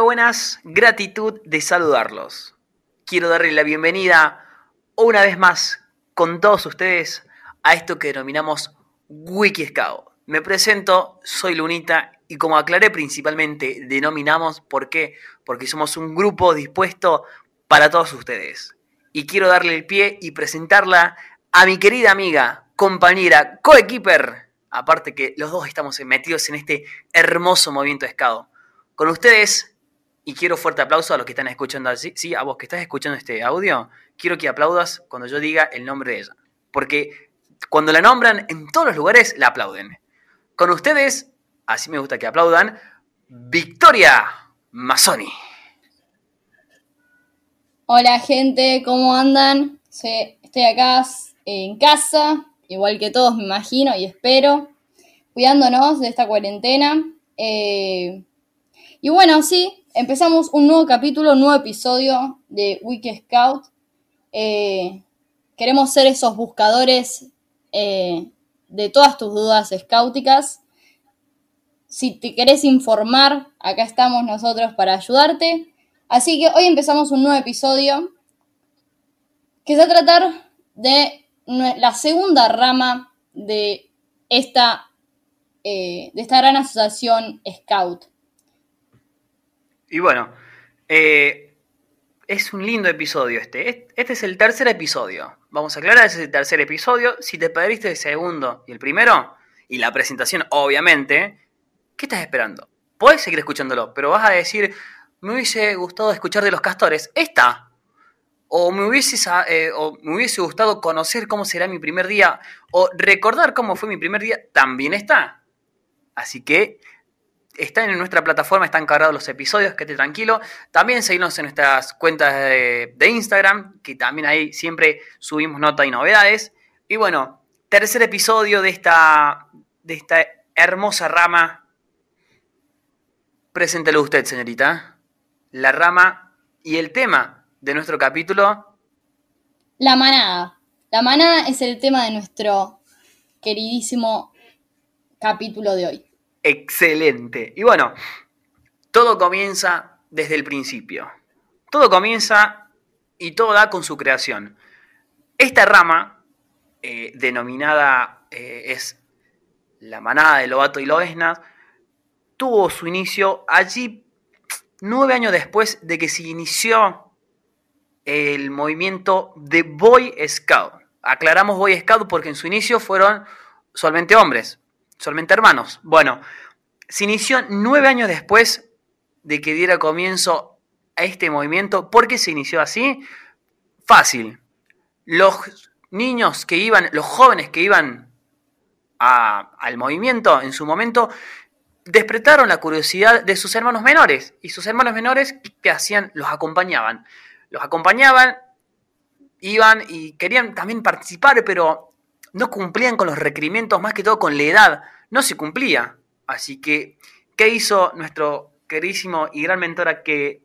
Buenas, gratitud de saludarlos. Quiero darle la bienvenida una vez más con todos ustedes a esto que denominamos Wiki Scout. Me presento, soy Lunita y como aclaré principalmente, denominamos ¿por qué? Porque somos un grupo dispuesto para todos ustedes. Y quiero darle el pie y presentarla a mi querida amiga, compañera, coequiper, aparte que los dos estamos metidos en este hermoso movimiento de Scout. Con ustedes, y quiero fuerte aplauso a los que están escuchando así, sí, a vos que estás escuchando este audio, quiero que aplaudas cuando yo diga el nombre de ella. Porque cuando la nombran en todos los lugares, la aplauden. Con ustedes, así me gusta que aplaudan, Victoria Mazzoni. Hola gente, ¿cómo andan? Estoy acá en casa, igual que todos me imagino y espero, cuidándonos de esta cuarentena. Eh, y bueno, sí, empezamos un nuevo capítulo, un nuevo episodio de Wiki Scout. Eh, queremos ser esos buscadores eh, de todas tus dudas scouticas. Si te querés informar, acá estamos nosotros para ayudarte. Así que hoy empezamos un nuevo episodio que se va a tratar de la segunda rama de esta, eh, de esta gran asociación Scout. Y bueno, eh, es un lindo episodio este. Este es el tercer episodio. Vamos a aclarar, ese tercer episodio. Si te perdiste el segundo y el primero, y la presentación, obviamente, ¿qué estás esperando? Puedes seguir escuchándolo, pero vas a decir, me hubiese gustado escuchar de los castores. Está. O me, hubiese, eh, o me hubiese gustado conocer cómo será mi primer día. O recordar cómo fue mi primer día. También está. Así que están en nuestra plataforma, están cargados los episodios, quédate tranquilo. También seguimos en nuestras cuentas de, Instagram, que también ahí siempre subimos notas y novedades. Y bueno, tercer episodio de esta, de esta hermosa rama. Preséntelo usted, señorita. La rama y el tema de nuestro capítulo. La manada. La manada es el tema de nuestro queridísimo capítulo de hoy. Excelente. Y bueno, todo comienza desde el principio. Todo comienza y todo da con su creación. Esta rama, eh, denominada eh, es la manada de Lobato y Loesna, tuvo su inicio allí nueve años después de que se inició el movimiento de Boy Scout. Aclaramos Boy Scout porque en su inicio fueron solamente hombres, solamente hermanos. Bueno, se inició nueve años después de que diera comienzo a este movimiento. ¿Por qué se inició así? Fácil. Los niños que iban, los jóvenes que iban al movimiento en su momento, despertaron la curiosidad de sus hermanos menores. Y sus hermanos menores, ¿qué hacían? Los acompañaban. Los acompañaban, iban y querían también participar, pero no cumplían con los requerimientos, más que todo con la edad, no se cumplía. Así que, ¿qué hizo nuestro queridísimo y gran mentora que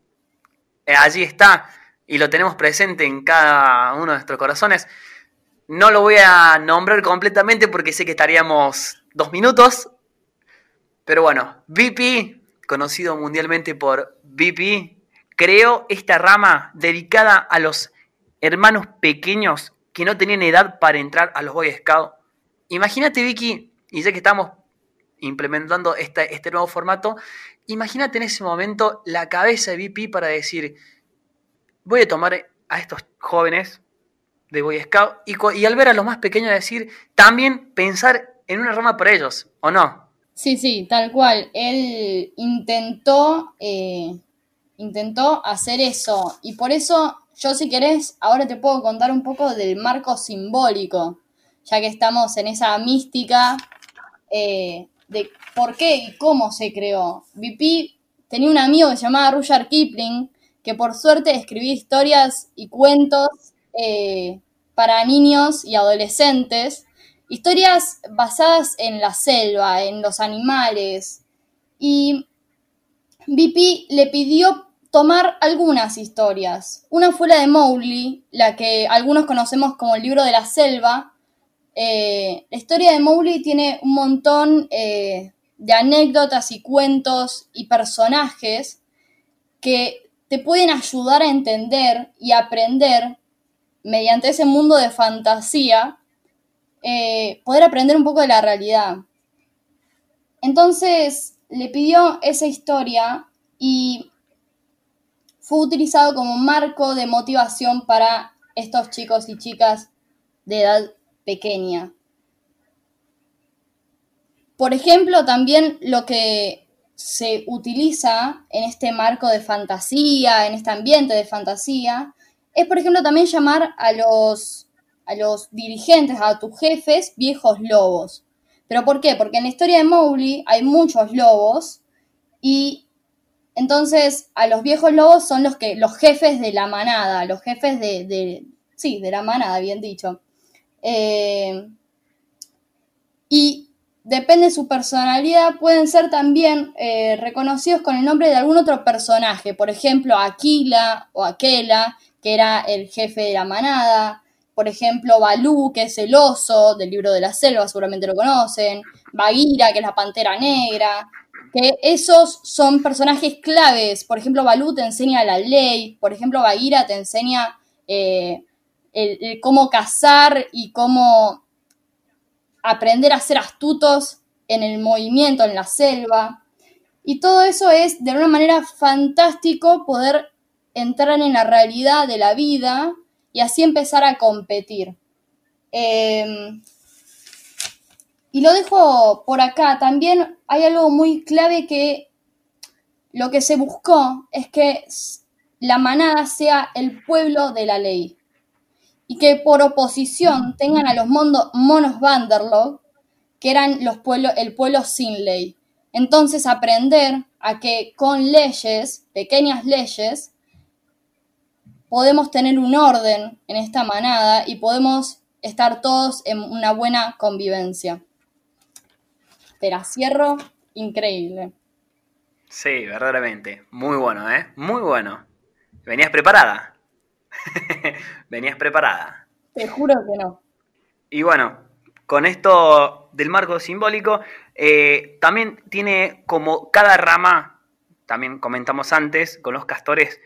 eh, allí está y lo tenemos presente en cada uno de nuestros corazones? No lo voy a nombrar completamente porque sé que estaríamos dos minutos, pero bueno, VP, conocido mundialmente por VP, creó esta rama dedicada a los hermanos pequeños que no tenían edad para entrar a los Boy Scouts. Imagínate, Vicky, y ya que estamos implementando este, nuevo formato, imagínate en ese momento la cabeza de VP para decir, voy a tomar a estos jóvenes de Boy Scout y, al ver a los más pequeños decir, también pensar en una rama para ellos, ¿o no? Sí, sí, tal cual. Él intentó, eh, intentó hacer eso y por eso yo si querés, ahora te puedo contar un poco del marco simbólico, ya que estamos en esa mística eh, de por qué y cómo se creó. VP tenía un amigo que se llamaba Rudyard Kipling, que por suerte escribía historias y cuentos eh, para niños y adolescentes, historias basadas en la selva, en los animales. Y VP le pidió tomar algunas historias. Una fue la de Mowgli, la que algunos conocemos como el libro de la selva. Eh, la historia de Mowgli tiene un montón eh, de anécdotas y cuentos y personajes. que te pueden ayudar a entender y aprender mediante ese mundo de fantasía, eh, poder aprender un poco de la realidad. Entonces le pidió esa historia y fue utilizado como marco de motivación para estos chicos y chicas de edad pequeña. Por ejemplo, también lo que se utiliza en este marco de fantasía, en este ambiente de fantasía, es, por ejemplo, también llamar a los, a los dirigentes, a tus jefes, viejos lobos. ¿Pero por qué? Porque en la historia de Mowgli hay muchos lobos y entonces a los viejos lobos son los que los jefes de la manada, los jefes de, sí, de la manada, bien dicho. Eh, y depende de su personalidad, pueden ser también eh, reconocidos con el nombre de algún otro personaje, por ejemplo, Aquila o Aquela, que era el jefe de la manada, por ejemplo, Balú, que es el oso del libro de la selva, seguramente lo conocen, Bagheera, que es la pantera negra, que esos son personajes claves. Por ejemplo, Balú te enseña la ley, por ejemplo, Bagheera te enseña eh, cómo cazar y cómo aprender a ser astutos en el movimiento, en la selva. Y todo eso es de una manera fantástico poder entrar en la realidad de la vida y así empezar a competir. Em, y lo dejo por acá. También hay algo muy clave que lo que se buscó es que la manada sea el pueblo de la ley y que por oposición tengan a los monos Vanderlog, que eran los el pueblo sin ley. Entonces aprender a que con leyes, pequeñas leyes, podemos tener un orden en esta manada y podemos estar todos en una buena convivencia. Te la cierro, increíble. Sí, verdaderamente. Muy bueno, ¿eh? Muy bueno. ¿Venías preparada? Venías preparada. Te juro que no. Y bueno, con esto del marco simbólico, eh, también tiene como cada rama, también comentamos antes, con los castores,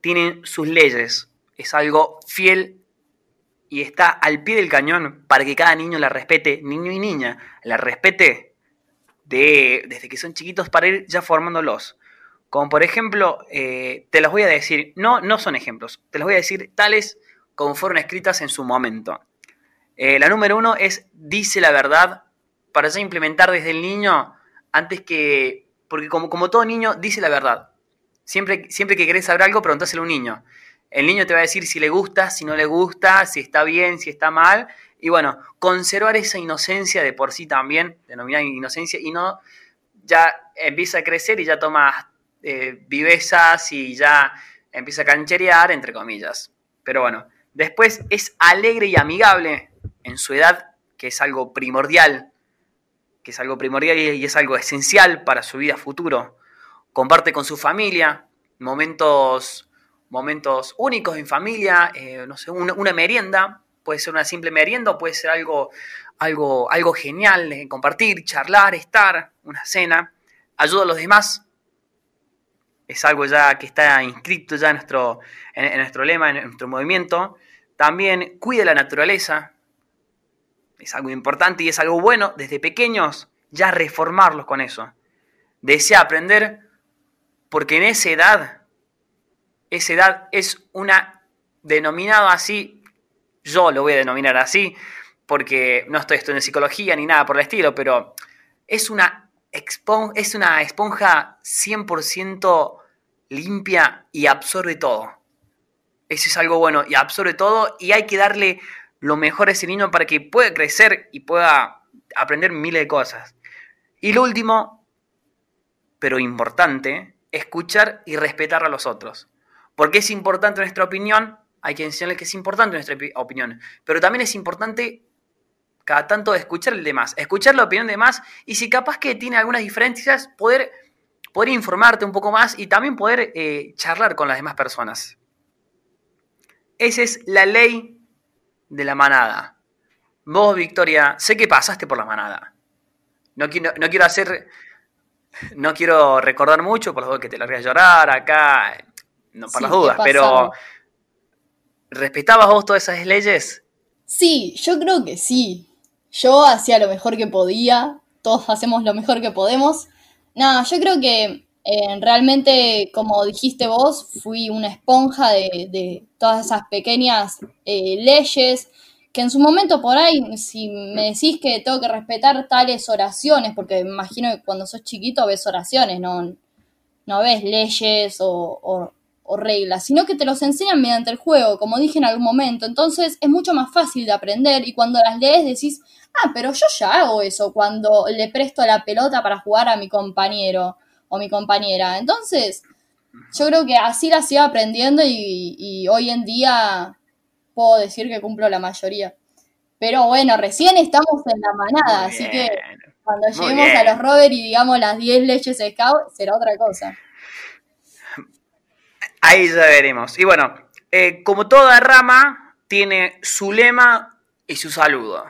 tienen sus leyes. Es algo fiel y está al pie del cañón para que cada niño la respete, niño y niña, la respete de, desde que son chiquitos para ir ya formándolos. Como por ejemplo, eh, te los voy a decir, no, no son ejemplos, te los voy a decir tales como fueron escritas en su momento. Eh, la número uno es dice la verdad para ya implementar desde el niño antes que, porque como, como todo niño dice la verdad. Siempre, siempre que querés saber algo, preguntáselo a un niño. El niño te va a decir si le gusta, si no le gusta, si está bien, si está mal. Y bueno, conservar esa inocencia de por sí también, denominar inocencia, y no ya empieza a crecer y ya toma eh, vivezas y ya empieza a cancherear, entre comillas. Pero bueno, después es alegre y amigable en su edad, que es algo primordial, que es algo primordial y es algo esencial para su vida futuro comparte con su familia, momentos, momentos únicos en familia, eh, no sé, una, merienda, puede ser una simple merienda o puede ser algo, algo, algo genial, de compartir, charlar, estar, una cena, ayuda a los demás, es algo ya que está inscrito ya en nuestro, en, nuestro lema, en nuestro movimiento. También cuide la naturaleza, es algo importante y es algo bueno desde pequeños ya reformarlos con eso. Desea aprender porque en esa edad, esa edad es una denominada así, yo lo voy a denominar así, porque no estoy estudiando psicología ni nada por el estilo, pero es una, es una esponja 100% limpia y absorbe todo. Eso es algo bueno y absorbe todo y hay que darle lo mejor a ese niño para que pueda crecer y pueda aprender miles de cosas. Y lo último, pero importante, escuchar y respetar a los otros. Porque es importante nuestra opinión, hay que enseñarles que es importante nuestra opinión, pero también es importante cada tanto escuchar el demás, escuchar la opinión de demás y si capaz que tiene algunas diferencias, poder, poder informarte un poco más y también poder eh, charlar con las demás personas. Esa es la ley de la manada. Vos, Victoria, sé que pasaste por la manada. No quiero, no quiero hacer no quiero recordar mucho, por dudas que te largues a llorar acá, no por Sí, las ¿qué dudas, pero? ¿respetabas vos todas esas leyes? Sí, yo creo que sí. Yo hacía lo mejor que podía, todos hacemos lo mejor que podemos. No, yo creo que eh, realmente, como dijiste vos, fui una esponja de, de todas esas pequeñas eh, leyes que en su momento por ahí, si me decís que tengo que respetar tales oraciones, porque me imagino que cuando sos chiquito ves oraciones, no, no ves leyes o, o- o reglas, sino que te los enseñan mediante el juego, como dije en algún momento. Entonces es mucho más fácil de aprender y cuando las lees decís, ah, pero yo ya hago eso cuando le presto la pelota para jugar a mi compañero o mi compañera. Entonces, yo creo que así las iba aprendiendo y, y hoy en día puedo decir que cumplo la mayoría. Pero bueno, recién estamos en la manada, así que cuando lleguemos a los Robert y digamos las 10 leyes Scout, será otra cosa. Ahí ya veremos. Y bueno, eh, como toda rama, tiene su lema y su saludo.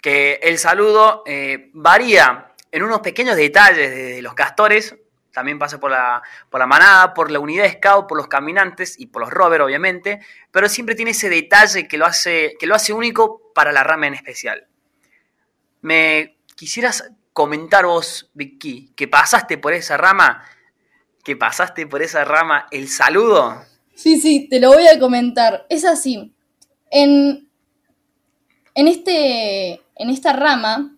Que el saludo eh, varía en unos pequeños detalles de los castores, también pasa por la, por la manada, por la unidad scout, por los caminantes y por los rover, obviamente, pero siempre tiene ese detalle que lo hace, que lo hace único para la rama en especial. ¿Me quisieras comentar vos, Vicky, que pasaste por esa rama? Que pasaste por esa rama el saludo. Sí, sí, te lo voy a comentar. Es así. En, en, este, en esta rama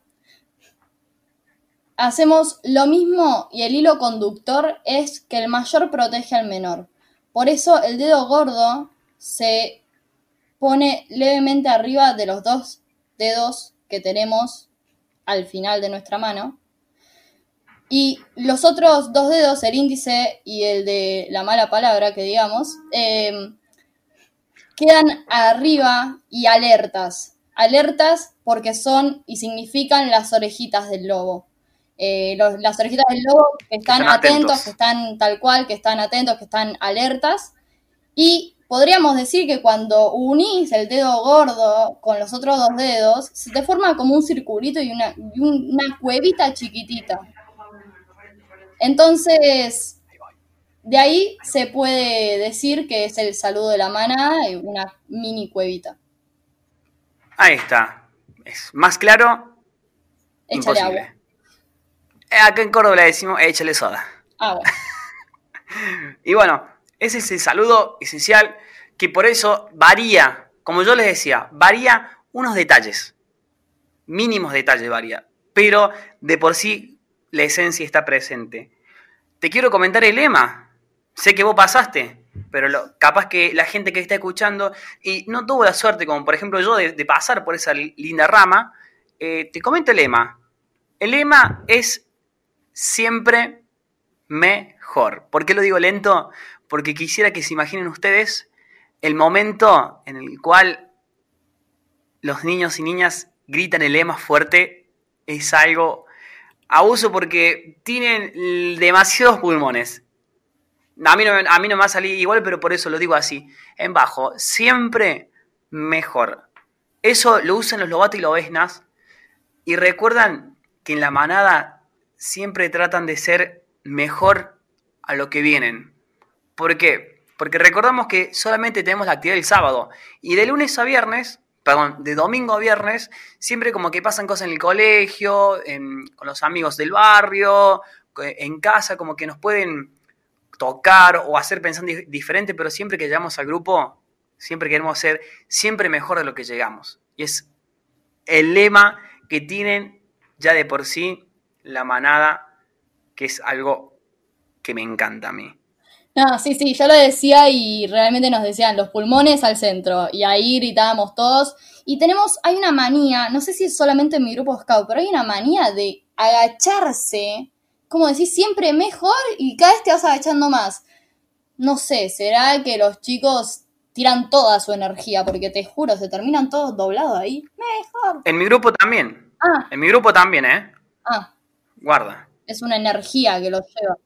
hacemos lo mismo y el hilo conductor es que el mayor protege al menor. Por eso el dedo gordo se pone levemente arriba de los dos dedos que tenemos al final de nuestra mano. Y los otros dos dedos, el índice y el de la mala palabra, que digamos, eh, quedan arriba y alertas. Alertas porque son y significan las orejitas del lobo. Eh, los- las orejitas del lobo que están, están atentos, atentos. que están tal cual, que están atentos, que están alertas. Y podríamos decir que cuando unís el dedo gordo con los otros dos dedos, se te forma como un circulito y una, y un- una cuevita chiquitita. Entonces, de ahí se puede decir que es el saludo de la y una mini cuevita. Ahí está. Es más claro, Échale imposible. agua. Acá en Córdoba le decimos échale soda. Agua. Y bueno, ese es el saludo esencial que por eso varía, como yo les decía, varía unos detalles. Mínimos detalles varía. Pero de por sí la esencia está presente. Te quiero comentar el lema. Sé que vos pasaste, pero lo- capaz que la gente que está escuchando y no tuvo la suerte, como por ejemplo yo, de, pasar por esa li- linda rama, eh, te comento el lema. El lema es siempre mejor. ¿Por qué lo digo lento? Porque quisiera que se imaginen ustedes el momento en el cual los niños y niñas gritan el lema fuerte. Es algo abuso porque tienen demasiados pulmones. A mí, no, a mí no me va a salir igual, pero por eso lo digo así. En bajo, siempre mejor. Eso lo usan los lobatos y lobesnas. Y recuerdan que en la manada siempre tratan de ser mejor a lo que vienen. ¿Por qué? Porque recordamos que solamente tenemos la actividad el sábado. Y de lunes a viernes, perdón, de domingo a viernes, siempre como que pasan cosas en el colegio, con los amigos del barrio, en casa, como que nos pueden tocar o hacer pensar di- diferente, pero siempre que llegamos al grupo, siempre queremos ser siempre mejor de lo que llegamos. Y es el lema que tienen ya de por sí la manada, que es algo que me encanta a mí. No, sí, sí, yo lo decía y realmente nos decían los pulmones al centro y ahí gritábamos todos. Y tenemos, hay una manía, no sé si es solamente en mi grupo scout, pero hay una manía de agacharse, como decís, siempre mejor y cada vez te vas agachando más. No sé, ¿será que los chicos tiran toda su energía? Porque te juro, se terminan todos doblados ahí. Mejor. En mi grupo también. Ah, En mi grupo también, ¿eh? ah, Guarda. es una energía que los lleva.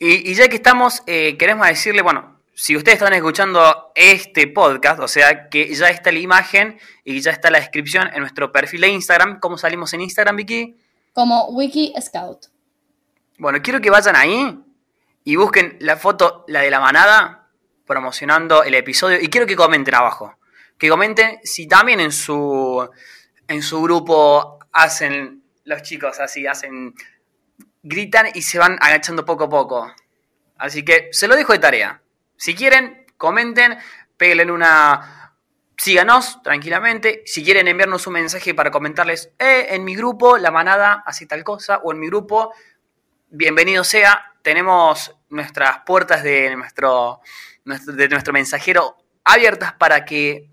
Y, y ya que estamos, eh, queremos decirle, bueno, si ustedes están escuchando este podcast, o sea que ya está la imagen y ya está la descripción en nuestro perfil de Instagram, ¿cómo salimos en Instagram, Vicky? Como Wiki Scout. Bueno, quiero que vayan ahí y busquen la foto, la de la manada, promocionando el episodio. Y quiero que comenten abajo. Que comenten si también en su, en su grupo hacen los chicos así, hacen, gritan y se van agachando poco a poco. Así que se lo dejo de tarea. Si quieren, comenten, peguen una... Síganos tranquilamente. Si quieren enviarnos un mensaje para comentarles, eh, en mi grupo la manada hace tal cosa, o en mi grupo, bienvenido sea. Tenemos nuestras puertas de nuestro, de nuestro mensajero abiertas para que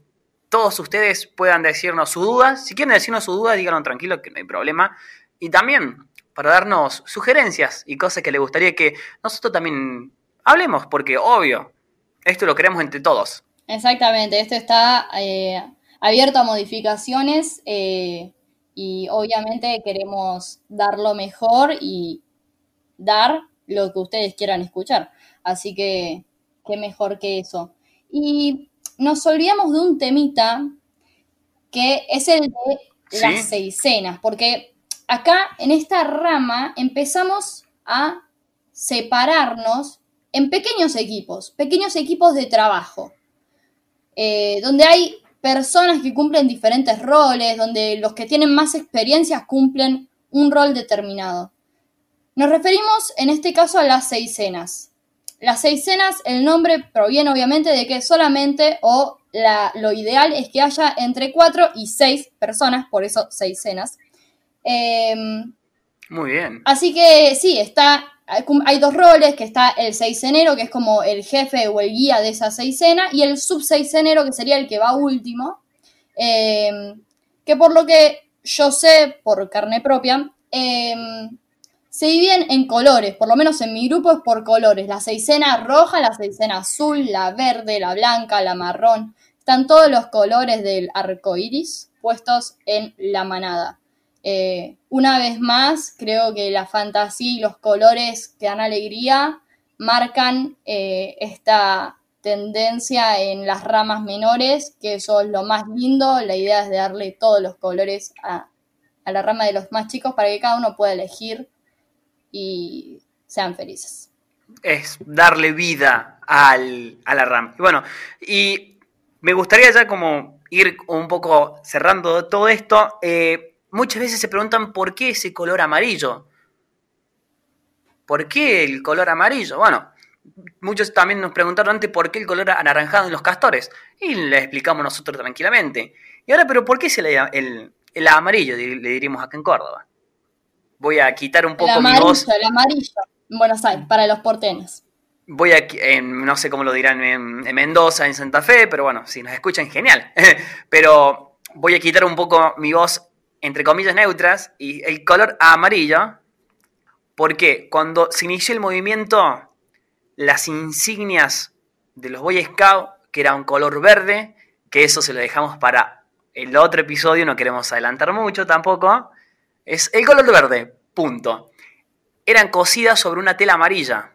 todos ustedes puedan decirnos sus dudas. Si quieren decirnos sus dudas, díganlo tranquilo, que no hay problema. Y también para darnos sugerencias y cosas que les gustaría que nosotros también hablemos, porque obvio, esto lo queremos entre todos. Exactamente, esto está eh, abierto a modificaciones eh, y obviamente queremos dar lo mejor y dar lo que ustedes quieran escuchar. Así que, qué mejor que eso. Y nos olvidamos de un temita que es el de las seisenas, porque acá en esta rama empezamos a separarnos en pequeños equipos, pequeños equipos de trabajo, eh, donde hay personas que cumplen diferentes roles, donde los que tienen más experiencias cumplen un rol determinado. Nos referimos en este caso a las seisenas. Las seisenas, el nombre proviene obviamente de que solamente o lo ideal es que haya entre cuatro y seis personas, por eso seisenas. Em, Muy bien. Así que sí, está, hay dos roles, que está el seisenero, que es como el jefe o el guía de esa seisena, y el subseisenero, que sería el que va último. Em, que por lo que yo sé, por carne propia, em, se dividen en colores, por lo menos en mi grupo es por colores. La seisena roja, la seisena azul, la verde, la blanca, la marrón. Están todos los colores del arco iris puestos en la manada. Eh, una vez más, creo que la fantasía y los colores que dan alegría marcan eh, esta tendencia en las ramas menores, que eso es lo más lindo. La idea es de darle todos los colores a, la rama de los más chicos para que cada uno pueda elegir y sean felices. Es darle vida al, a la rama. Y bueno, y me gustaría ya como ir un poco cerrando todo esto. Eh, muchas veces se preguntan por qué ese color amarillo. ¿Por qué el color amarillo? Bueno, muchos también nos preguntaron antes por qué el color anaranjado en los castores. Y le explicamos nosotros tranquilamente. Y ahora, pero ¿por qué se le, el, el amarillo, le diríamos acá en Córdoba? Voy a quitar un poco mi voz. El amarillo en Buenos Aires, para los porteños. Voy a, no sé cómo lo dirán en, en Mendoza, en Santa Fe, pero bueno, si nos escuchan, genial. pero voy a quitar un poco mi voz entre comillas neutras, y el color amarillo, porque cuando se inició el movimiento, las insignias de los Boy Scouts, que era un color verde, que eso se lo dejamos para el otro episodio, no queremos adelantar mucho tampoco, es el color verde, punto. Eran cosidas sobre una tela amarilla,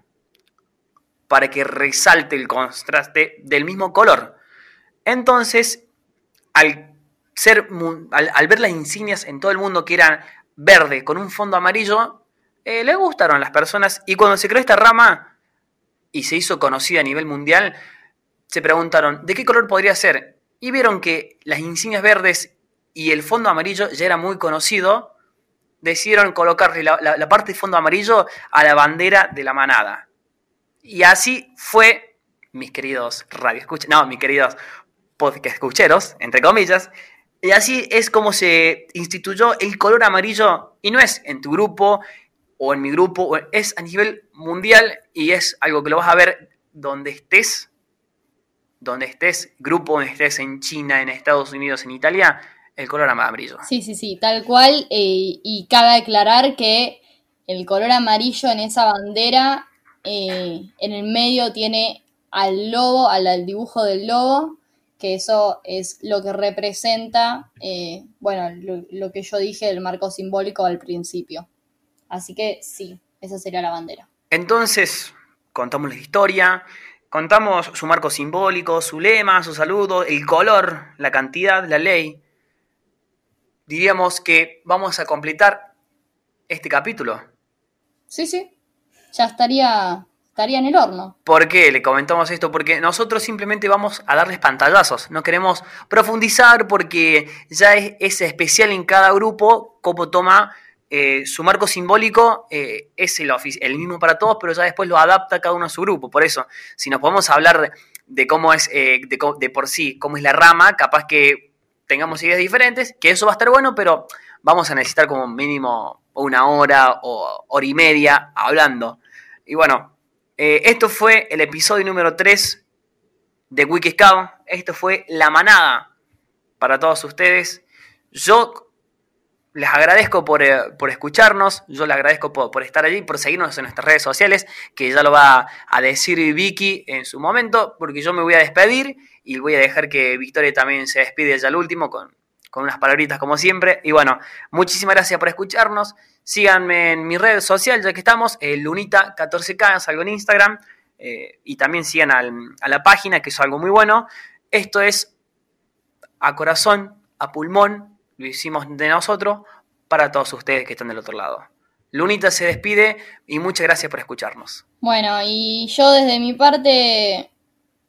para que resalte el contraste del mismo color. Entonces, al ser, al, ver las insignias en todo el mundo que eran verde con un fondo amarillo, eh, le gustaron las personas. Y cuando se creó esta rama y se hizo conocida a nivel mundial, se preguntaron, ¿de qué color podría ser? Y vieron que las insignias verdes y el fondo amarillo ya era muy conocido, decidieron colocarle la, parte de fondo amarillo a la bandera de la manada. Y así fue, mis queridos radio no, mis queridos podcast entre comillas, y así es como se instituyó el color amarillo y no es en tu grupo o en mi grupo, es a nivel mundial y es algo que lo vas a ver donde estés, donde estés, grupo, donde estés en China, en Estados Unidos, en Italia, el color amarillo. Sí, sí, sí, tal cual. Eh, y cabe aclarar que el color amarillo en esa bandera, eh, en el medio tiene al lobo, al dibujo del lobo, que eso es lo que representa, eh, bueno, lo, que yo dije del marco simbólico al principio. Así que sí, esa sería la bandera. Entonces, contamos la historia, contamos su marco simbólico, su lema, su saludo, el color, la cantidad, la ley. Diríamos que vamos a completar este capítulo. Sí, sí. ya estaría, estaría en el horno. ¿Por qué le comentamos esto? Porque nosotros simplemente vamos a darles pantallazos, no queremos profundizar porque ya es, es especial en cada grupo cómo toma eh, su marco simbólico eh, es el, el, mismo para todos, pero ya después lo adapta cada uno a su grupo. Por eso, si nos podemos hablar de, cómo es eh, de, de, por sí, cómo es la rama, capaz que tengamos ideas diferentes, que eso va a estar bueno, pero vamos a necesitar como mínimo una hora o hora y media hablando. Y bueno, esto fue el episodio número 3 de Wikiscout. Esto fue la manada para todos ustedes. Yo les agradezco eh, por, escucharnos, yo les agradezco por, estar allí, por seguirnos en nuestras redes sociales, que ya lo va a decir Vicky en su momento, porque yo me voy a despedir y voy a dejar que Victoria también se despide ya al último con, unas palabritas como siempre. Y bueno, muchísimas gracias por escucharnos. Síganme en mi red social, ya que estamos, el Lunita14K, salgo en Instagram, eh, y también sigan a la página, que es algo muy bueno. Esto es a corazón, a pulmón, lo hicimos de nosotros para todos ustedes que están del otro lado. Lunita se despide y muchas gracias por escucharnos. Bueno, y yo desde mi parte,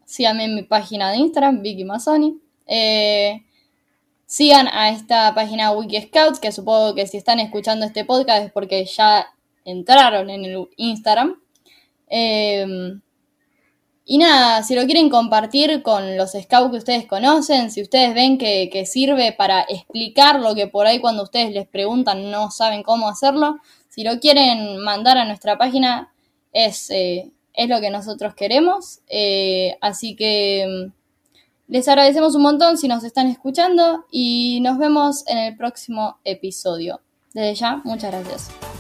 síganme en mi página de Instagram, Vicky Mazzoni. Eh, sigan a esta página Wiki Scouts, que supongo que si están escuchando este podcast es porque ya entraron en el Instagram. Eh, y nada, si lo quieren compartir con los scouts que ustedes conocen, si ustedes ven que, sirve para explicar lo que por ahí cuando ustedes les preguntan no saben cómo hacerlo, si lo quieren mandar a nuestra página es, eh, es lo que nosotros queremos. Eh, así que mm, les agradecemos un montón si nos están escuchando y nos vemos en el próximo episodio. Desde ya, muchas gracias.